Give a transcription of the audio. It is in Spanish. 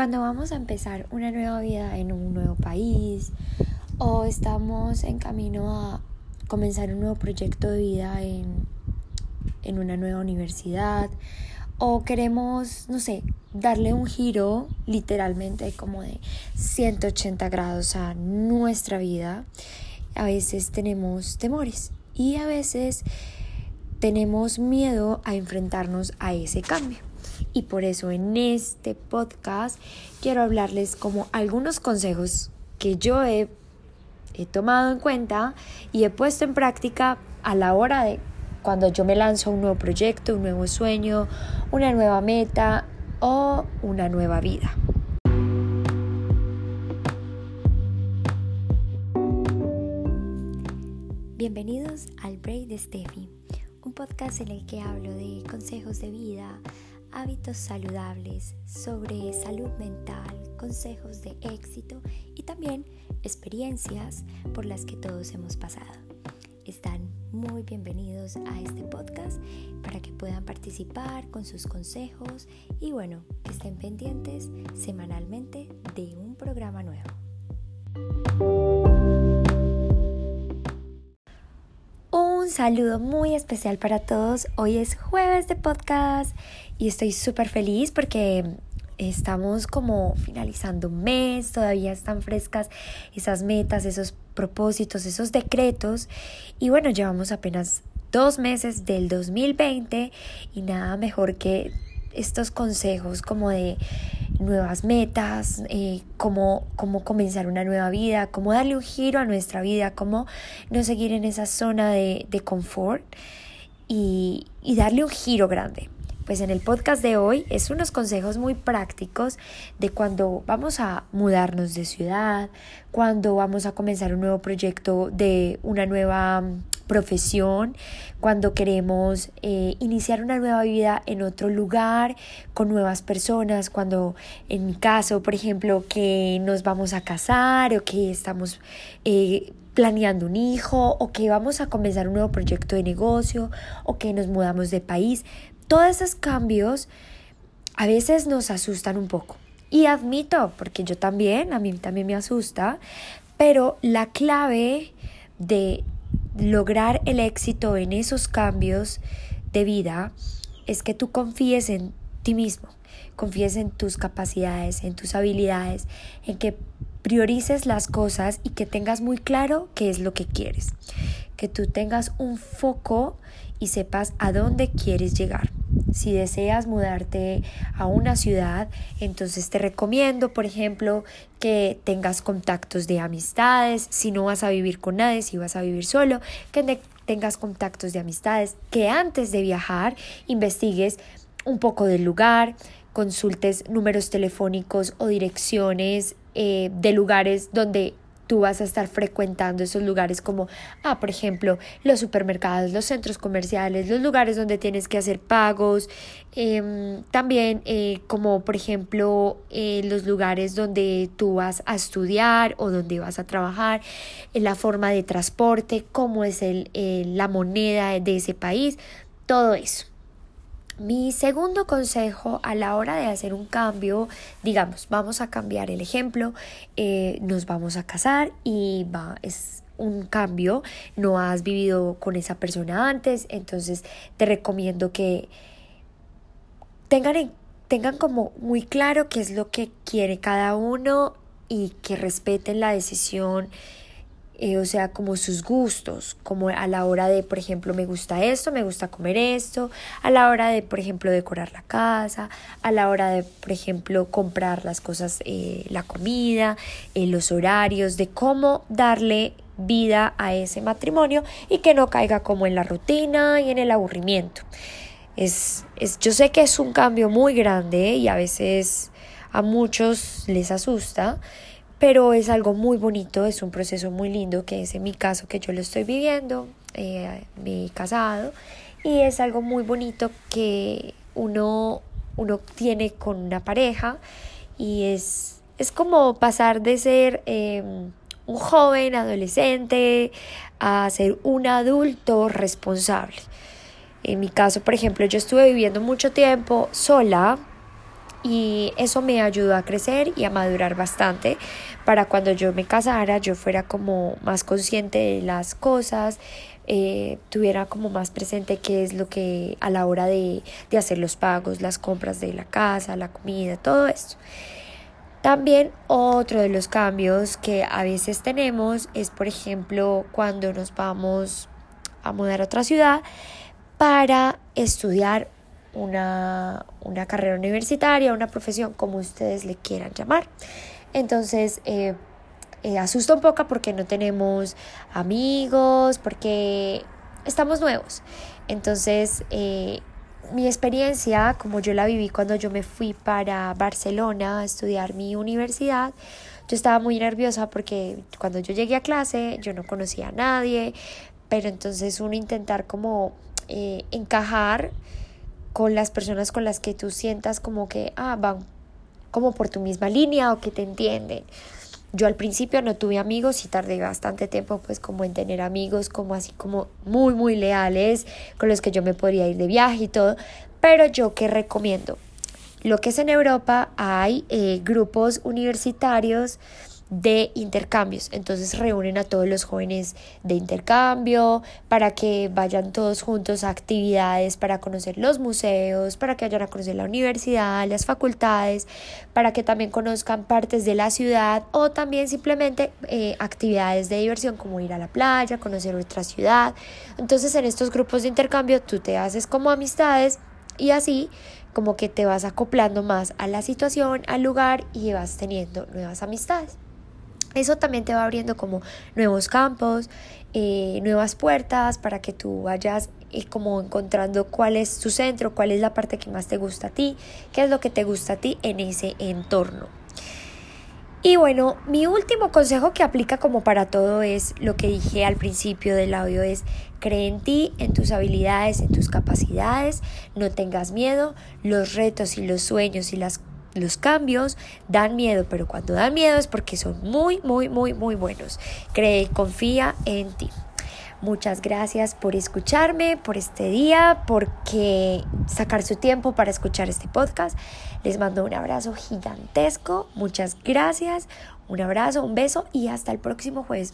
Cuando vamos a empezar una nueva vida en un nuevo país o estamos en camino a comenzar un nuevo proyecto de vida en, en una nueva universidad o queremos, no sé, darle un giro literalmente como de 180 grados a nuestra vida, a veces tenemos temores y a veces tenemos miedo a enfrentarnos a ese cambio. Y por eso en este podcast quiero hablarles como algunos consejos que yo he, he tomado en cuenta y he puesto en práctica a la hora de cuando yo me lanzo a un nuevo proyecto, un nuevo sueño, una nueva meta o una nueva vida. Bienvenidos al Break de Steffi, un podcast en el que hablo de consejos de vida, hábitos saludables, sobre salud mental, consejos de éxito y también experiencias por las que todos hemos pasado. Están muy bienvenidos a este podcast para que puedan participar con sus consejos y bueno, que estén pendientes semanalmente de un programa nuevo. Un saludo muy especial para todos. Hoy es jueves de podcast y estoy súper feliz porque estamos como finalizando un mes, todavía están frescas esas metas, esos propósitos, esos decretos y bueno, llevamos apenas dos meses del 2020 y nada mejor que estos consejos como de nuevas metas, eh, cómo, comenzar una nueva vida, cómo darle un giro a nuestra vida, cómo no seguir en esa zona de, confort y, y darle un giro grande. Pues en el podcast de hoy es unos consejos muy prácticos de cuando vamos a mudarnos de ciudad, cuando vamos a comenzar un nuevo proyecto de una nueva profesión, cuando queremos eh, iniciar una nueva vida en otro lugar, con nuevas personas, cuando en mi caso, por ejemplo, que nos vamos a casar o que estamos eh, planeando un hijo o que vamos a comenzar un nuevo proyecto de negocio o que nos mudamos de país todos esos cambios a veces nos asustan un poco. Y admito, porque yo también, a mí también me asusta, pero la clave de lograr el éxito en esos cambios de vida es que tú confíes en ti mismo, confíes en tus capacidades, en tus habilidades, en que priorices las cosas y que tengas muy claro qué es lo que quieres, que tú tengas un foco y sepas a dónde quieres llegar. Si deseas mudarte a una ciudad, entonces te recomiendo, por ejemplo, que tengas contactos de amistades, si no vas a vivir con nadie, si vas a vivir solo, que tengas contactos de amistades, que antes de viajar investigues un poco del lugar, consultes números telefónicos o direcciones eh, de lugares donde tú vas a estar frecuentando esos lugares como, ah, por ejemplo, los supermercados, los centros comerciales, los lugares donde tienes que hacer pagos, em, también eh, como por ejemplo eh, los lugares donde tú vas a estudiar o donde vas a trabajar, la forma de transporte, cómo es el, la moneda de ese país, todo eso. Mi segundo consejo a la hora de hacer un cambio, digamos, vamos a cambiar el ejemplo, eh, nos vamos a casar y va, es un cambio, no has vivido con esa persona antes, entonces te recomiendo que tengan, tengan como muy claro qué es lo que quiere cada uno y que respeten la decisión eh, o sea, como sus gustos, como a la hora de, por ejemplo, me gusta esto, me gusta comer esto, a la hora de, por ejemplo, decorar la casa, a la hora de, por ejemplo, comprar las cosas, eh, la comida, eh, los horarios, de cómo darle vida a ese matrimonio y que no caiga como en la rutina y en el aburrimiento. Es, es, yo sé que es un cambio muy grande y a veces a muchos les asusta, pero es algo muy bonito, es un proceso muy lindo que es en mi caso que yo lo estoy viviendo, eh, me he casado y es algo muy bonito que uno, uno tiene con una pareja y es, es como pasar de ser em, un joven adolescente a ser un adulto responsable. En mi caso, por ejemplo, yo estuve viviendo mucho tiempo sola y eso me ayudó a crecer y a madurar bastante para cuando yo me casara yo fuera como más consciente de las cosas, eh, tuviera como más presente qué es lo que a la hora de, de hacer los pagos, las compras de la casa, la comida, todo esto. También otro de los cambios que a veces tenemos es, por ejemplo, cuando nos vamos a mudar a otra ciudad para estudiar una, una carrera universitaria, una profesión, como ustedes le quieran llamar. Entonces, eh, eh, asusta un poco porque no tenemos amigos, porque estamos nuevos. Entonces, eh, mi experiencia, como yo la viví cuando yo me fui para Barcelona a estudiar mi universidad, yo estaba muy nerviosa porque cuando yo llegué a clase yo no conocía a nadie, pero entonces uno intentar como eh, encajar con las personas con las que tú sientas como que ah, van como por tu misma línea o que te entienden. Yo al principio no tuve amigos y tardé bastante tiempo pues como en tener amigos como así como muy muy leales con los que yo me podría ir de viaje y todo. Pero yo qué recomiendo. Lo que es en Europa hay eh, grupos universitarios de intercambios. Entonces reúnen a todos los jóvenes de intercambio para que vayan todos juntos a actividades para conocer los museos, para que vayan a conocer la universidad, las facultades, para que también conozcan partes de la ciudad o también simplemente eh, actividades de diversión como ir a la playa, conocer otra ciudad. Entonces en estos grupos de intercambio tú te haces como amistades y así como que te vas acoplando más a la situación, al lugar y vas teniendo nuevas amistades. Eso también te va abriendo como nuevos campos, eh, nuevas puertas para que tú vayas eh, como encontrando cuál es tu centro, cuál es la parte que más te gusta a ti, qué es lo que te gusta a ti en ese entorno. Y bueno, mi último consejo que aplica como para todo es lo que dije al principio del audio es cree en ti, en tus habilidades, en tus capacidades, no tengas miedo, los retos y los sueños y las los cambios dan miedo, pero cuando dan miedo es porque son muy, muy, muy, muy buenos. Cree, confía en ti. Muchas gracias por escucharme, por este día, porque sacar su tiempo para escuchar este podcast. Les mando un abrazo gigantesco. Muchas gracias. Un abrazo, un beso y hasta el próximo jueves.